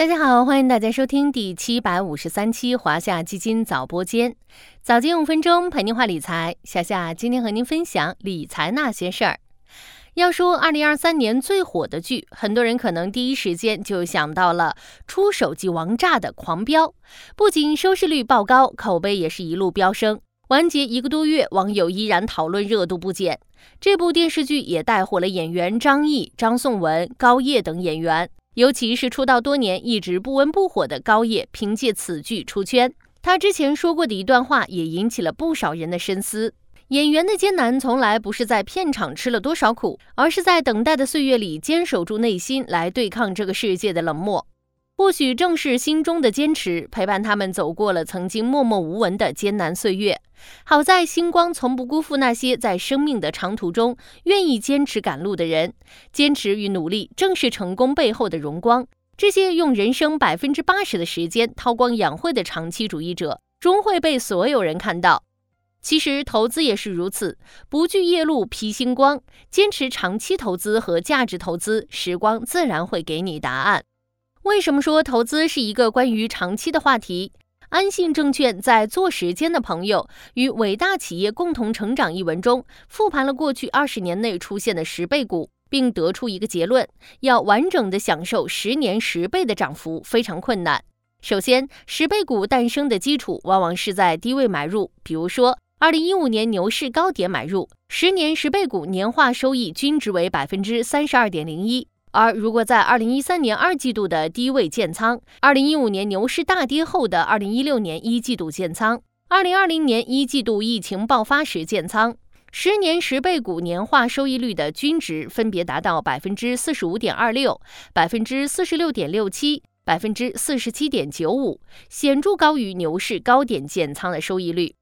大家好，欢迎大家收听第七百五十三期华夏基金早播间，早间五分钟陪您话理财。夏夏今天和您分享理财那些事儿。要说二零二三年最火的剧，很多人可能第一时间就想到了出手即王炸的《狂飙》，不仅收视率爆高，口碑也是一路飙升。完结一个多月，网友依然讨论热度不减。这部电视剧也带火了演员张译、张颂文、高叶等演员。尤其是出道多年一直不温不火的高叶，凭借此剧出圈。他之前说过的一段话也引起了不少人的深思：演员的艰难从来不是在片场吃了多少苦，而是在等待的岁月里坚守住内心，来对抗这个世界的冷漠。或许正是心中的坚持，陪伴他们走过了曾经默默无闻的艰难岁月。好在星光从不辜负那些在生命的长途中愿意坚持赶路的人。坚持与努力正是成功背后的荣光。这些用人生百分之八十的时间韬光养晦的长期主义者，终会被所有人看到。其实投资也是如此，不惧夜路披星光，坚持长期投资和价值投资，时光自然会给你答案。为什么说投资是一个关于长期的话题？安信证券在《做时间的朋友与伟大企业共同成长》一文中，复盘了过去二十年内出现的十倍股，并得出一个结论：要完整的享受十年十倍的涨幅非常困难。首先，十倍股诞生的基础往往是在低位买入，比如说二零一五年牛市高点买入，十年十倍股年化收益均值为百分之三十二点零一。而如果在二零一三年二季度的低位建仓，二零一五年牛市大跌后的二零一六年一季度建仓，二零二零年一季度疫情爆发时建仓，十年十倍股年化收益率的均值分别达到百分之四十五点二六、百分之四十六点六七、百分之四十七点九五，显著高于牛市高点建仓的收益率。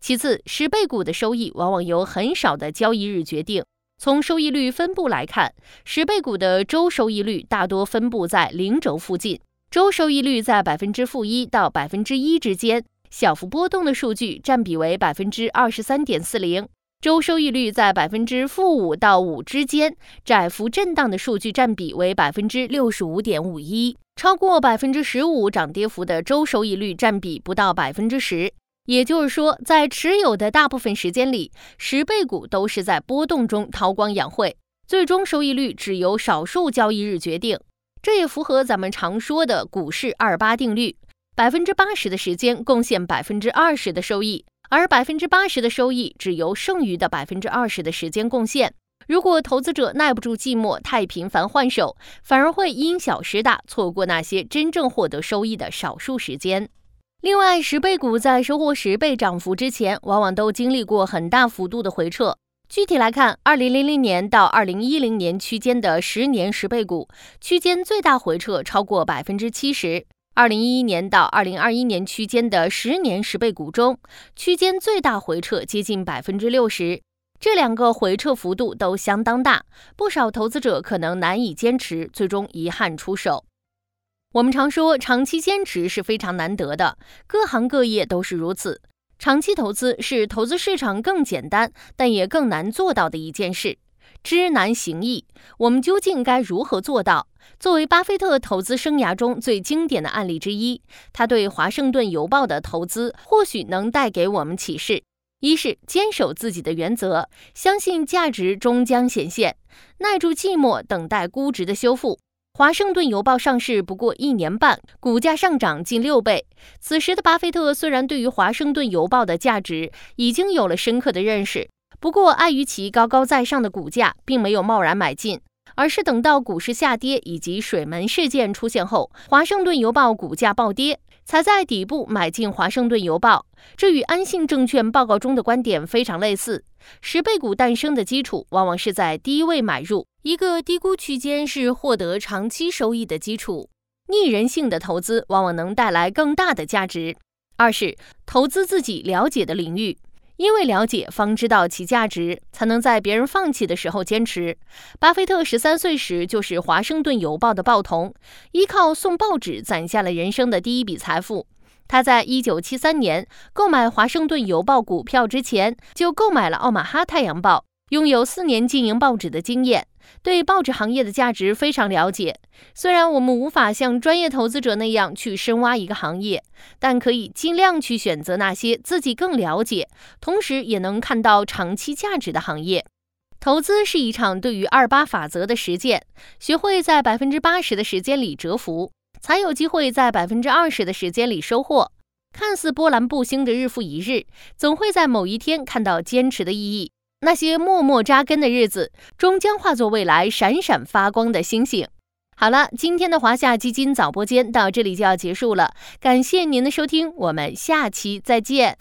其次，十倍股的收益往往由很少的交易日决定。从收益率分布来看，十倍股的周收益率大多分布在零轴附近，周收益率在百分之负一到百分之一之间，小幅波动的数据占比为百分之二十三点四零；周收益率在百分之负五到五之间，窄幅震荡的数据占比为百分之六十五点五一；超过百分之十五涨跌幅的周收益率占比不到百分之十。也就是说，在持有的大部分时间里，十倍股都是在波动中韬光养晦，最终收益率只由少数交易日决定。这也符合咱们常说的股市二八定律：百分之八十的时间贡献百分之二十的收益，而百分之八十的收益只由剩余的百分之二十的时间贡献。如果投资者耐不住寂寞，太频繁换手，反而会因小失大，错过那些真正获得收益的少数时间。另外，十倍股在收获十倍涨幅之前，往往都经历过很大幅度的回撤。具体来看，二零零零年到二零一零年区间的十年十倍股区间最大回撤超过百分之七十；二零一一年到二零二一年区间的十年十倍股中，区间最大回撤接近百分之六十。这两个回撤幅度都相当大，不少投资者可能难以坚持，最终遗憾出手。我们常说，长期坚持是非常难得的，各行各业都是如此。长期投资是投资市场更简单，但也更难做到的一件事。知难行易，我们究竟该如何做到？作为巴菲特投资生涯中最经典的案例之一，他对华盛顿邮报的投资或许能带给我们启示：一是坚守自己的原则，相信价值终将显现，耐住寂寞，等待估值的修复。华盛顿邮报上市不过一年半，股价上涨近六倍。此时的巴菲特虽然对于华盛顿邮报的价值已经有了深刻的认识，不过碍于其高高在上的股价，并没有贸然买进，而是等到股市下跌以及水门事件出现后，华盛顿邮报股价暴跌，才在底部买进华盛顿邮报。这与安信证券报告中的观点非常类似。十倍股诞生的基础，往往是在低位买入。一个低估区间是获得长期收益的基础。逆人性的投资往往能带来更大的价值。二是投资自己了解的领域，因为了解方知道其价值，才能在别人放弃的时候坚持。巴菲特十三岁时就是华盛顿邮报的报童，依靠送报纸攒下了人生的第一笔财富。他在一九七三年购买华盛顿邮报股票之前，就购买了奥马哈太阳报。拥有四年经营报纸的经验，对报纸行业的价值非常了解。虽然我们无法像专业投资者那样去深挖一个行业，但可以尽量去选择那些自己更了解，同时也能看到长期价值的行业。投资是一场对于二八法则的实践，学会在百分之八十的时间里蛰伏，才有机会在百分之二十的时间里收获。看似波澜不兴的日复一日，总会在某一天看到坚持的意义。那些默默扎根的日子，终将化作未来闪闪发光的星星。好了，今天的华夏基金早播间到这里就要结束了，感谢您的收听，我们下期再见。